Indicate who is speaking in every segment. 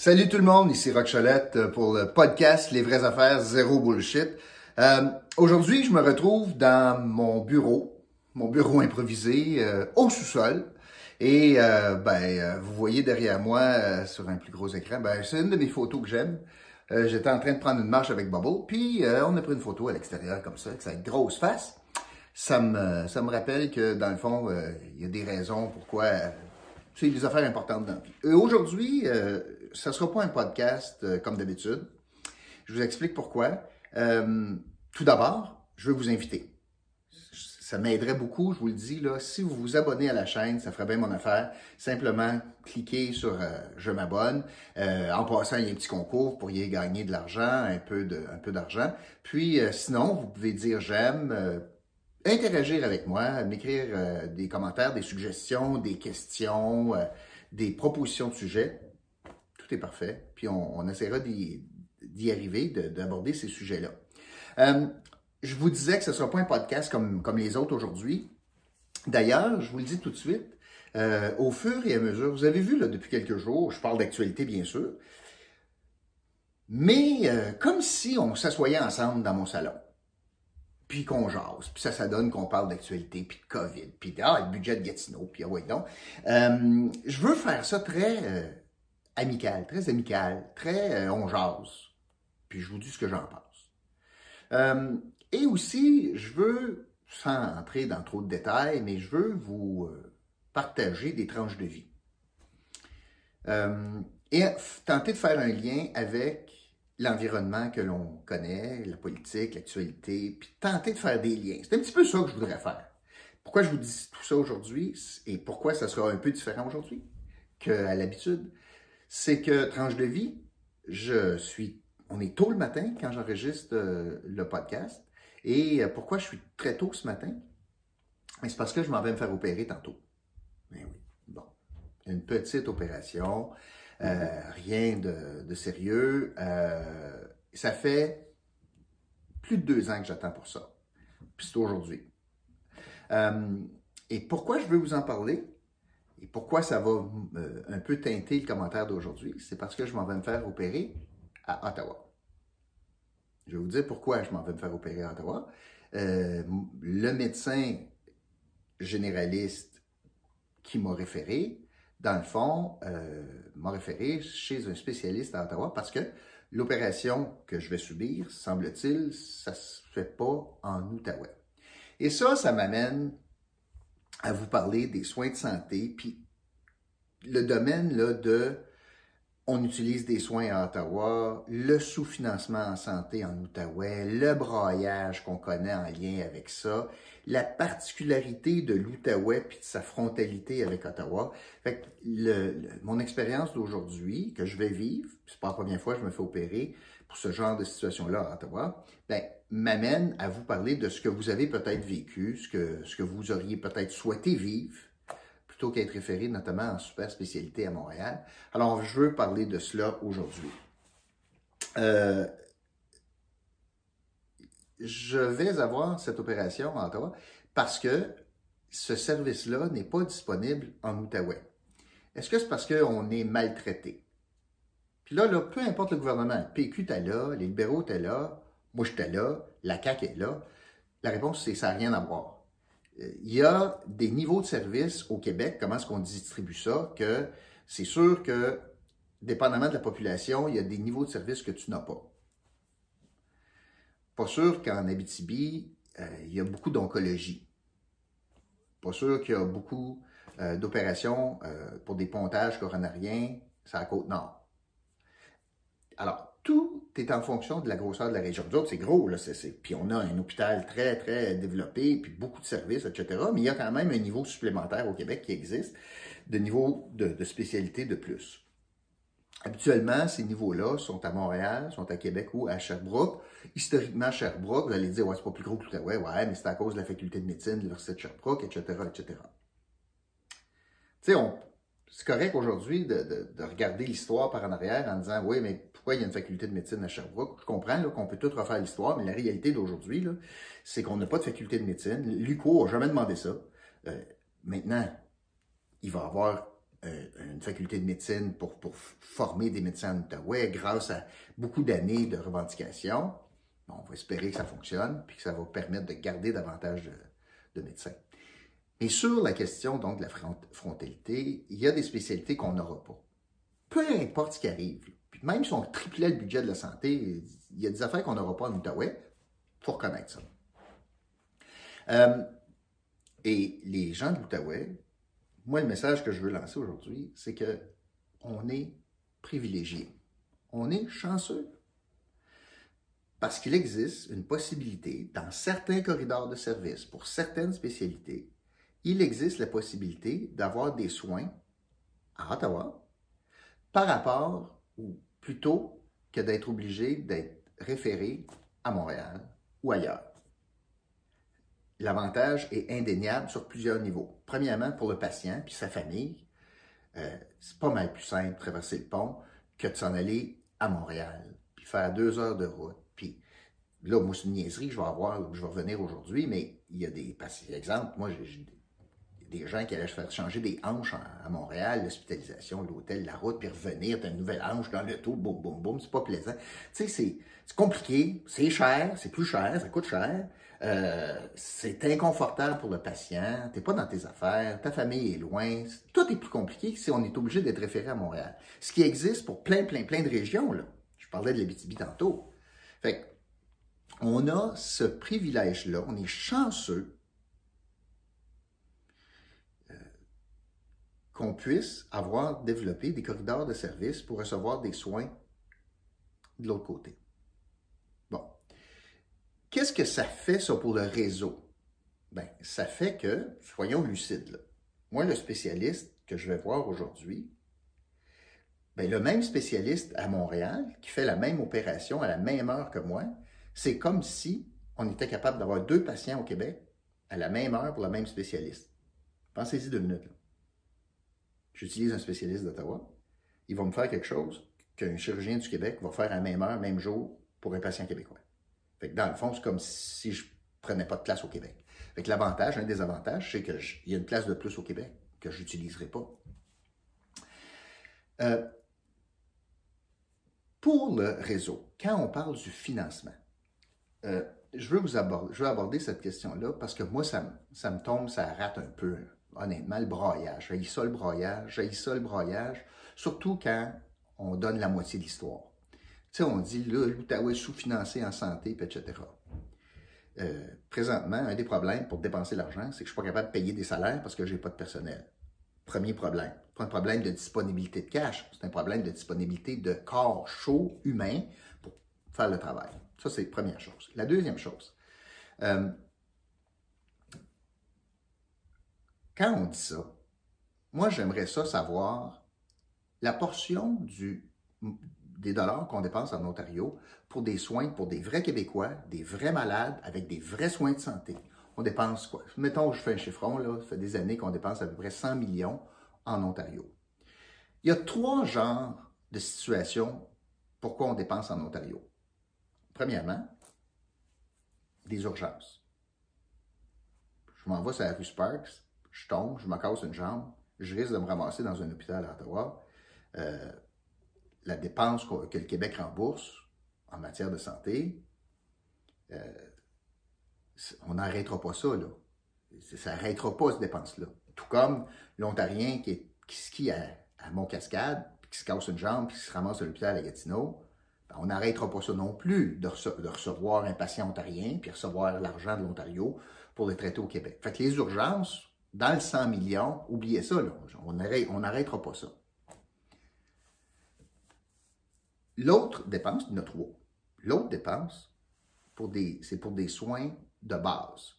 Speaker 1: Salut tout le monde, ici Rock Cholette euh, pour le podcast Les vraies affaires zéro bullshit. Euh, Aujourd'hui, je me retrouve dans mon bureau, mon bureau improvisé euh, au sous-sol. Et ben, vous voyez derrière moi sur un plus gros écran, ben, c'est une de mes photos que j'aime. J'étais en train de prendre une marche avec Bubble, puis on a pris une photo à l'extérieur comme ça, avec sa grosse face. Ça me, ça me rappelle que dans le fond, il y a des raisons pourquoi c'est des affaires importantes dans la vie. Aujourd'hui, ce ne sera pas un podcast euh, comme d'habitude. Je vous explique pourquoi. Euh, tout d'abord, je veux vous inviter. Ça m'aiderait beaucoup, je vous le dis, là, si vous vous abonnez à la chaîne, ça ferait bien mon affaire. Simplement, cliquez sur euh, Je m'abonne. en passant, il y a un petit concours, vous pourriez gagner de l'argent, un peu d'argent. Puis, sinon, vous pouvez dire j'aime, interagir avec moi, m'écrire des commentaires, des suggestions, des questions, des propositions de sujets tout est parfait. Puis on, essaiera d'y arriver, d'aborder ces sujets-là. Euh, je vous disais que ce ne sera pas un podcast comme, comme les autres aujourd'hui. D'ailleurs, je vous le dis tout de suite, euh, au fur et à mesure, vous avez vu là, depuis quelques jours, je parle d'actualité bien sûr, mais euh, comme si on s'assoyait ensemble dans mon salon, puis qu'on jase, puis ça, ça donne qu'on parle d'actualité, puis de COVID, puis de, ah, le budget de Gatineau, puis ah ouais donc. je veux faire ça très amical, très amical, très euh. Puis je vous dis ce que j'en pense. Euh, et aussi, je veux, sans entrer dans trop de détails, mais je veux vous euh, partager des tranches de vie. et tenter de faire un lien avec l'environnement que l'on connaît, la politique, l'actualité, puis tenter de faire des liens. C'est un petit peu ça que je voudrais faire. Pourquoi je vous dis tout ça aujourd'hui et pourquoi ça sera un peu différent aujourd'hui qu'à l'habitude? C'est que tranche de vie, je suis, on est tôt le matin quand j'enregistre euh, le podcast. Et euh, pourquoi je suis très tôt ce matin? C'est parce que je m'en vais me faire opérer tantôt. Mais oui, bon. Une petite opération, euh, rien de, sérieux. ça fait plus de deux ans que j'attends pour ça. Puis c'est aujourd'hui. et pourquoi je veux vous en parler? Et pourquoi ça va euh, un peu teinter le commentaire d'aujourd'hui? C'est parce que je m'en vais me faire opérer à Ottawa. Je vais vous dire pourquoi je m'en vais me faire opérer à Ottawa. Euh, le médecin généraliste qui m'a référé, dans le fond, euh, m'a référé chez un spécialiste à Ottawa parce que l'opération que je vais subir, semble-t-il, ça ne se fait pas en Outaouais. Et ça, ça m'amène à vous parler des soins de santé, puis le domaine là, de on utilise des soins à Ottawa, le sous-financement en santé en Outaouais, le braillage qu'on connaît en lien avec ça, la particularité de l'Outaouais puis de sa frontalité avec Ottawa. Mon expérience d'aujourd'hui que je vais vivre, c'est pas la première fois que je me fais opérer pour ce genre de situation-là à Ottawa, ben, m'amène à vous parler de ce que vous avez peut-être vécu, ce que, ce que vous auriez peut-être souhaité vivre, plutôt qu'être référé notamment en super spécialité à Montréal. Alors, je veux parler de cela aujourd'hui. Euh, je vais avoir cette opération en Ottawa parce que ce service-là n'est pas disponible en Outaouais. Est-ce que c'est parce qu'on est maltraité? Puis là, peu importe le gouvernement, le PQ est là, les libéraux étaient là, moi, j'étais là, la CAQ est là. La réponse, c'est ça n'a rien à voir. Euh, il y a des niveaux de service au Québec, comment est-ce qu'on distribue ça, que c'est sûr que, dépendamment de la population, il y a des niveaux de service que tu n'as pas. Pas sûr qu'en Abitibi, euh, il y a beaucoup d'oncologie. Pas sûr qu'il y a beaucoup euh, d'opérations pour des pontages coronariens sur la côte nord. Alors, tout est en fonction de la grosseur de la région. D'autres, c'est gros, là, c'est, puis on a un hôpital très, très développé, puis beaucoup de services, etc. Mais il y a quand même un niveau supplémentaire au Québec qui existe, de niveau de, spécialité de plus. Habituellement, ces niveaux-là sont à Montréal, sont à Québec ou à Sherbrooke. Historiquement, Sherbrooke, vous allez dire, ouais, c'est pas plus gros que l'Outaouais, ouais, mais c'est à cause de la faculté de médecine de l'Université de Sherbrooke, etc., etc. Tu sais, c'est correct aujourd'hui de, regarder l'histoire par en arrière en disant oui, mais il y a une faculté de médecine à Sherbrooke? Je comprends qu'on peut tout refaire l'histoire, mais la réalité d'aujourd'hui, c'est qu'on n'a pas de faculté de médecine. L'UCO n'a jamais demandé ça. Euh, maintenant, il va y avoir une faculté de médecine pour, former des médecins en Outaouais grâce à beaucoup d'années de revendications. on va espérer que ça fonctionne, puis que ça va permettre de garder davantage de, de médecins. Mais sur la question donc de la frontalité, il y a des spécialités qu'on n'aura pas. Peu importe ce qui arrive, même si on triplait le budget de la santé, il y a des affaires qu'on n'aura pas en Outaouais, il faut reconnaître ça. Euh, et les gens de l'Outaouais, moi, le message que je veux lancer aujourd'hui, c'est que on est privilégié. On est chanceux. Parce qu'il existe une possibilité, dans certains corridors de service, pour certaines spécialités, il existe la possibilité d'avoir des soins à Ottawa par rapport, ou plutôt que d'être obligé d'être référé à Montréal ou ailleurs. L'avantage est indéniable sur plusieurs niveaux. Premièrement, pour le patient puis sa famille, euh, c'est pas mal plus simple de traverser le pont que de s'en aller à Montréal, puis faire deux heures de route. Puis là, moi, c'est une niaiserie que je vais avoir, je vais revenir aujourd'hui, mais il y a des patients. Exemple, moi, j'ai des gens qui allaient se faire changer des hanches à Montréal, l'hospitalisation, l'hôtel, la route, puis revenir, t'as une nouvelle hanche dans le tout, boum, boum, boum, c'est pas plaisant. Tu sais, c'est compliqué, c'est cher, c'est plus cher, ça coûte cher, euh, c'est inconfortable pour le patient, t'es pas dans tes affaires, ta famille est loin, tout est plus compliqué que si on est obligé d'être référé à Montréal. Ce qui existe pour plein, plein, plein de régions, là. Je parlais de l'Abitibi tantôt. Fait on a ce privilège-là, on est chanceux qu'on puisse avoir développé des corridors de service pour recevoir des soins de l'autre côté. Bon. Qu'est-ce que ça fait, ça, pour le réseau? Bien, ça fait que, soyons lucides, moi, le spécialiste que je vais voir aujourd'hui, bien, le même spécialiste à Montréal, qui fait la même opération à la même heure que moi, c'est comme si on était capable d'avoir deux patients au Québec à la même heure pour le même spécialiste. Pensez-y deux minutes. J'utilise un spécialiste d'Ottawa, il va me faire quelque chose qu'un chirurgien du Québec va faire à la même heure, même jour, pour un patient québécois. Fait que dans le fond, c'est comme si je prenais pas de place au Québec. Fait que l'avantage, un des avantages, c'est qu'il y a une place de plus au Québec que je n'utiliserai pas. Euh, pour le réseau, quand on parle du financement, euh, je, veux vous aborder, cette question-là parce que moi, ça, ça me tombe, ça rate un peu honnêtement, le broyage. J'ai ça le broyage, j'ai ça le broyage, surtout quand on donne la moitié de l'histoire. Tu sais, on dit, là, l'Outaouais est sous-financé en santé, etc. Euh, présentement, un des problèmes pour dépenser l'argent, c'est que je ne suis pas capable de payer des salaires parce que je n'ai pas de personnel. Premier problème. Pas un problème de disponibilité de cash, c'est un problème de disponibilité de corps chaud, humain, pour faire le travail. Ça, c'est la première chose. La deuxième chose, euh, Quand on dit ça, moi, j'aimerais ça savoir la portion des dollars qu'on dépense en Ontario pour des soins pour des vrais Québécois, des vrais malades avec des vrais soins de santé. On dépense quoi? Mettons, je fais un chiffron, là, ça fait des années qu'on dépense à peu près 100 millions en Ontario. Il y a trois genres de situations pourquoi on dépense en Ontario. Premièrement, des urgences. Je m'en vais sur la rue Sparks, je tombe, je me casse une jambe, je risque de me ramasser dans un hôpital à Ottawa. Euh, la dépense que le Québec rembourse en matière de santé, euh, on n'arrêtera pas ça, là. Ça n'arrêtera pas cette dépense-là. Tout comme l'Ontarien qui, skie à, à Mont-Cascade, qui se casse une jambe, puis qui se ramasse à l'hôpital à Gatineau, ben, on n'arrêtera pas ça non plus de, recevoir un patient ontarien, puis recevoir l'argent de l'Ontario pour le traiter au Québec. Fait que les urgences, dans le 100 millions, oubliez ça, on n'arrêtera pas ça. L'autre dépense, a trois. L'autre dépense, c'est pour des soins de base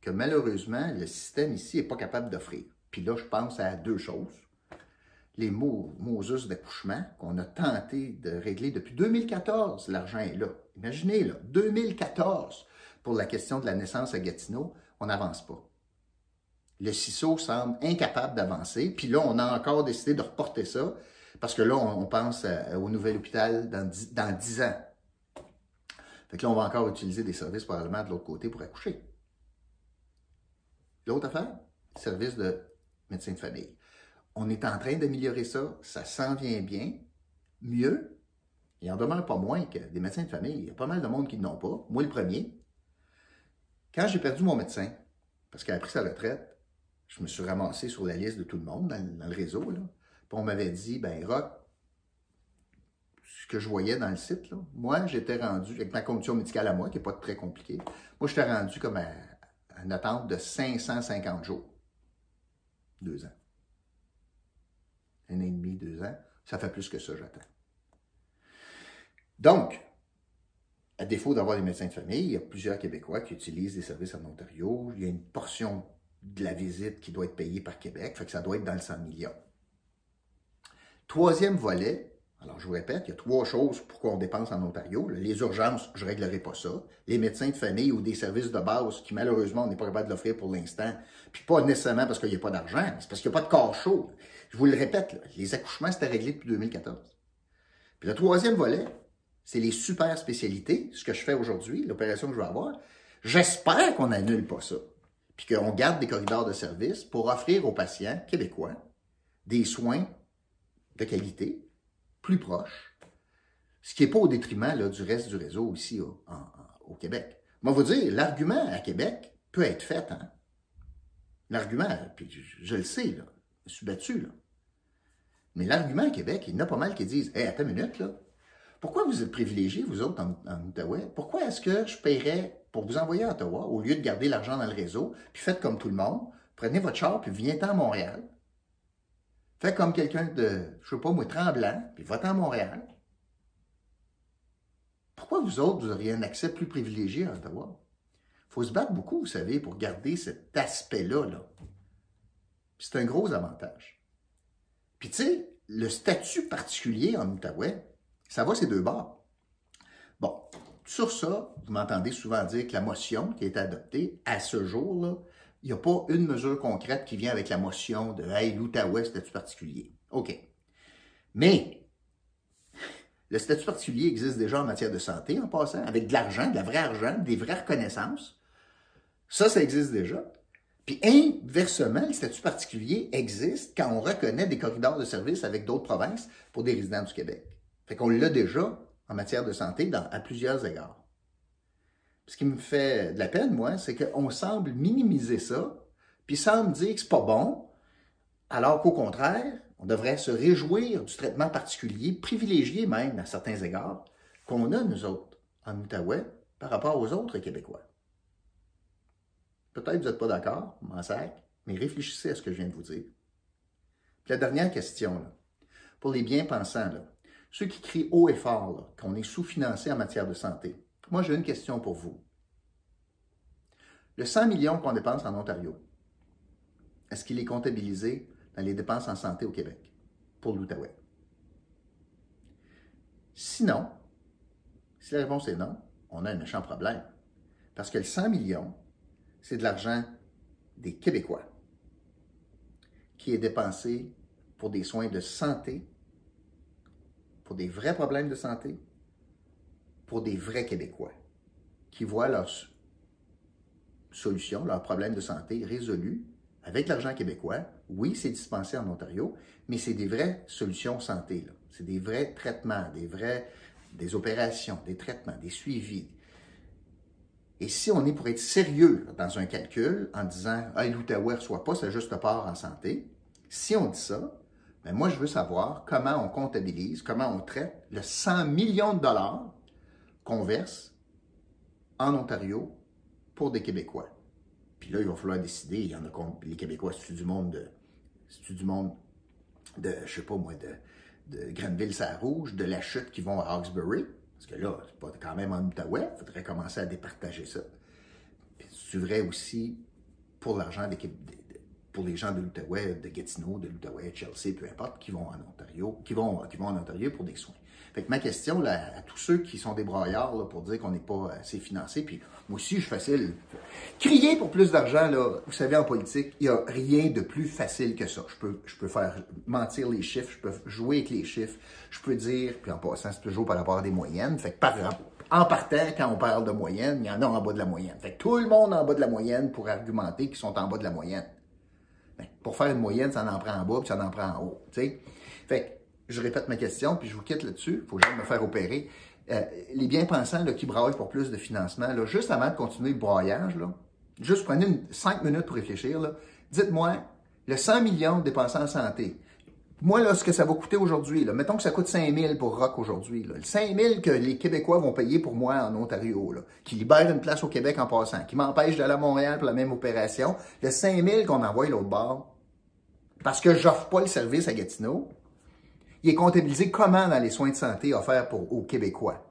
Speaker 1: que malheureusement, le système ici n'est pas capable d'offrir. Puis là, je pense à deux choses. Les Moses d'accouchement qu'on a tenté de régler depuis 2014, l'argent est là. Imaginez, là, 2014, pour la question de la naissance à Gatineau, on n'avance pas le CISO semble incapable d'avancer. Puis là, on a encore décidé de reporter ça parce que là, on, pense au nouvel hôpital dans 10, ans. Fait que là, on va encore utiliser des services probablement de l'autre côté pour accoucher. L'autre affaire, service de médecin de famille. on est en train d'améliorer ça, ça s'en vient bien, mieux, il en demeure pas moins que des médecins de famille. Il y a pas mal de monde qui n'ont pas, moi le premier. Quand j'ai perdu mon médecin, parce qu'il a pris sa retraite, je me suis ramassé sur la liste de tout le monde dans, le réseau. Là. Puis on m'avait dit, ben Rock, ce que je voyais dans le site, là, moi, j'étais rendu, avec ma condition médicale à moi, qui n'est pas très compliquée, moi, j'étais rendu comme à, une attente de 550 jours. Deux ans. Un an et demi, deux ans. Ça fait plus que ça, j'attends. Donc, à défaut d'avoir des médecins de famille, il y a plusieurs Québécois qui utilisent des services en Ontario. Il y a une portion de la visite qui doit être payée par Québec, fait que ça doit être dans le 100 millions. Troisième volet, alors je vous répète, il y a trois choses pour qu'on dépense en Ontario. Les urgences, je ne réglerai pas ça. Les médecins de famille ou des services de base qui malheureusement on n'est pas capable de l'offrir pour l'instant, puis pas nécessairement parce qu'il n'y a pas d'argent, c'est parce qu'il n'y a pas de corps chaud. Je vous le répète, les accouchements, c'était réglé depuis 2014. Puis le troisième volet, c'est les super spécialités, ce que je fais aujourd'hui, l'opération que je vais avoir. J'espère qu'on n'annule pas ça, puis qu'on garde des corridors de service pour offrir aux patients québécois des soins de qualité, plus proches, ce qui n'est pas au détriment du reste du réseau ici au, Québec. Moi, vous dire, l'argument à Québec peut être fait. Hein? L'argument, puis je, le sais, là, je suis battu. Là. Mais l'argument à Québec, il y en a pas mal qui disent Hé, attends une minute, là, pourquoi vous êtes privilégiés, vous autres, en, Outaouais? Pourquoi est-ce que je paierais pour vous envoyer à Ottawa au lieu de garder l'argent dans le réseau, puis faites comme tout le monde, prenez votre char, puis viens à Montréal? Faites comme quelqu'un de, je sais pas moi, tremblant, puis votez à Montréal. Pourquoi vous autres, vous auriez un accès plus privilégié à Ottawa? Il faut se battre beaucoup, vous savez, pour garder cet aspect-là. Là. C'est un gros avantage. Puis tu sais, le statut particulier en Outaouais, ça va ces deux bords. Bon, sur ça, vous m'entendez souvent dire que la motion qui été adoptée à ce jour, il n'y a pas une mesure concrète qui vient avec la motion de Hey, l'Outaouais, statut particulier. OK. Mais le statut particulier existe déjà en matière de santé en passant, avec de l'argent, de la vraie argent, des vraies reconnaissances. Ça, ça existe déjà. Puis inversement, le statut particulier existe quand on reconnaît des corridors de services avec d'autres provinces pour des résidents du Québec. Fait qu'on l'a déjà en matière de santé dans, à plusieurs égards. Ce qui me fait de la peine, moi, c'est qu'on semble minimiser ça, puis semble dire que c'est pas bon, alors qu'au contraire, on devrait se réjouir du traitement particulier, privilégié même à certains égards, qu'on a, nous autres, en Outaouais, par rapport aux autres Québécois. Peut-être que vous n'êtes pas d'accord, m'en sac, mais réfléchissez à ce que je viens de vous dire. Puis la dernière question, là, pour les bien-pensants, là, ceux qui crient haut et fort qu'on est sous-financé en matière de santé. Moi, j'ai une question pour vous. Le 100 millions qu'on dépense en Ontario, est-ce qu'il est comptabilisé dans les dépenses en santé au Québec pour l'Outaouais? Sinon, si la réponse est non, on a un méchant problème. Parce que le 100 millions, c'est de l'argent des Québécois qui est dépensé pour des soins de santé pour des vrais problèmes de santé, pour des vrais Québécois qui voient leurs solutions, leurs problèmes de santé résolus avec l'argent québécois. Oui, c'est dispensé en Ontario, mais c'est des vraies solutions santé. C'est des vrais traitements, des vrais des opérations, des traitements, des suivis. Et si on est pour être sérieux dans un calcul en disant Ah, l'Outaouais ne reçoit pas sa juste part en santé, si on dit ça, mais moi, je veux savoir comment on comptabilise, comment on traite le 100 millions de dollars qu'on verse en Ontario pour des Québécois. Puis là, il va falloir décider, il y en a les Québécois, c'est du monde de, c'est du monde de, je sais pas moi, de, de Grenville-Saint-Rouge, de la chute qui vont à Hawkesbury, parce que là, c'est pas quand même en Outaouais, il faudrait commencer à départager ça. Puis c'est vrai aussi pour l'argent des, des, pour les gens de l'Outaouais, de Gatineau, de l'Outaouais, Chelsea, peu importe, qui vont en Ontario, qui vont, qui vont en Ontario pour des soins. Fait que ma question là, à tous ceux qui sont des braillards là, pour dire qu'on n'est pas assez financé, puis moi aussi je suis facile. Crier pour plus d'argent, là, vous savez, en politique, il n'y a rien de plus facile que ça. Je peux, je peux faire mentir les chiffres, je peux jouer avec les chiffres, je peux dire, puis en passant, c'est toujours par rapport à des moyennes. Fait que par, en partant, quand on parle de moyenne, il y en a en bas de la moyenne. Fait que tout le monde en bas de la moyenne pour argumenter qu'ils sont en bas de la moyenne. Ben, pour faire une moyenne, ça en prend en bas, puis ça en prend en haut. sais. Fait je répète ma question, puis je vous quitte là-dessus. Faut jamais me faire opérer. Euh, les bien-pensants qui braillent pour plus de financement, là, juste avant de continuer le broyage, là, juste prenez cinq minutes pour réfléchir. Dites-moi, le 100 millions dépensés en santé, moi, là, ce que ça va coûter aujourd'hui, mettons que ça coûte 5 000 pour Rock aujourd'hui, le 5 000 que les Québécois vont payer pour moi en Ontario, qui libère une place au Québec en passant, qui m'empêche d'aller à Montréal pour la même opération, le 5 000 qu'on envoie l'autre bord, parce que j'offre pas le service à Gatineau, il est comptabilisé comment dans les soins de santé offerts pour, aux Québécois.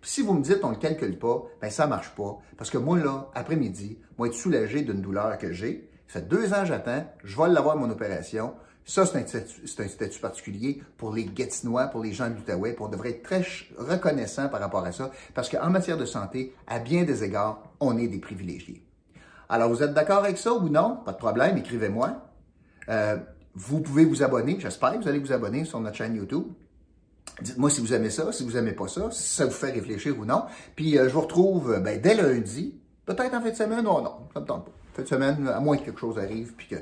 Speaker 1: Puis si vous me dites on ne le calcule pas, ben ça marche pas. Parce que moi, là, après-midi, moi, être soulagé d'une douleur que j'ai. Ça fait deux ans j'attends, je vais l'avoir mon opération. Ça, c'est un, statut, particulier pour les Gatinois, pour les gens de l'Outaouais, on devrait être très reconnaissant par rapport à ça, parce qu'en matière de santé, à bien des égards, on est des privilégiés. Alors, vous êtes d'accord avec ça ou non? Pas de problème, écrivez-moi. Euh, vous pouvez vous abonner, j'espère que vous allez vous abonner sur notre chaîne YouTube. Dites-moi si vous aimez ça, si vous aimez pas ça, si ça vous fait réfléchir ou non. Puis euh, je vous retrouve ben, dès lundi, peut-être en fin de semaine, non, non, ça me tente pas. Fin de semaine, à moins que quelque chose arrive, puis que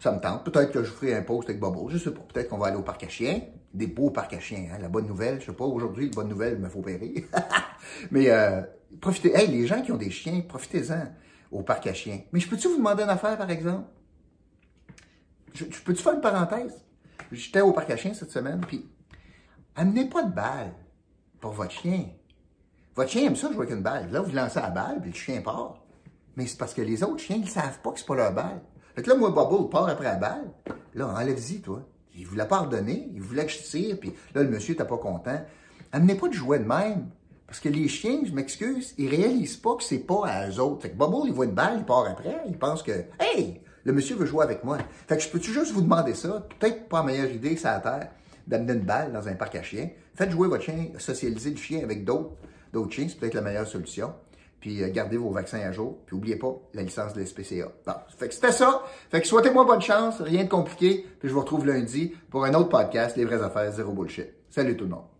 Speaker 1: ça me tente. Peut-être que je ferai un post avec Bobo. Je sais pas. Peut-être qu'on va aller au parc à chiens. Des beaux parcs à chiens. Hein? La bonne nouvelle, je sais pas, aujourd'hui, la bonne nouvelle, il me faut opérer. Mais euh, profitez. Hey, les gens qui ont des chiens, profitez-en au parc à chiens. Mais je peux-tu vous demander une affaire, par exemple? Je, peux-tu faire une parenthèse? J'étais au parc à chiens cette semaine, puis amenez pas de balle pour votre chien. Votre chien aime ça jouer avec une balle. Là, vous lancez la balle, puis le chien part. Mais c'est parce que les autres chiens, ils savent pas que c'est pas leur balle. Fait que là, moi, Bobo part après la balle. Là, enlève-y, toi. Il voulait pas redonner. Il voulait que je tire. Puis là, le monsieur n'était pas content. Amenez pas de jouet de même. Parce que les chiens, je m'excuse, ils réalisent pas que c'est pas à eux autres. Fait que Bobo, il voit une balle, il part après. Il pense que, hey, le monsieur veut jouer avec moi. Fait que je peux-tu juste vous demander ça? Peut-être pas la meilleure idée ça à terre d'amener une balle dans un parc à chiens. Faites jouer votre chien, socialiser le chien avec d'autres chiens. C'est peut-être la meilleure solution puis euh, gardez vos vaccins à jour, puis n'oubliez pas la licence de l'SPCA. Bon, fait que c'était ça. Fait que souhaitez-moi bonne chance, rien de compliqué, puis je vous retrouve lundi pour un autre podcast, Les vraies affaires, zéro bullshit. Salut tout le monde.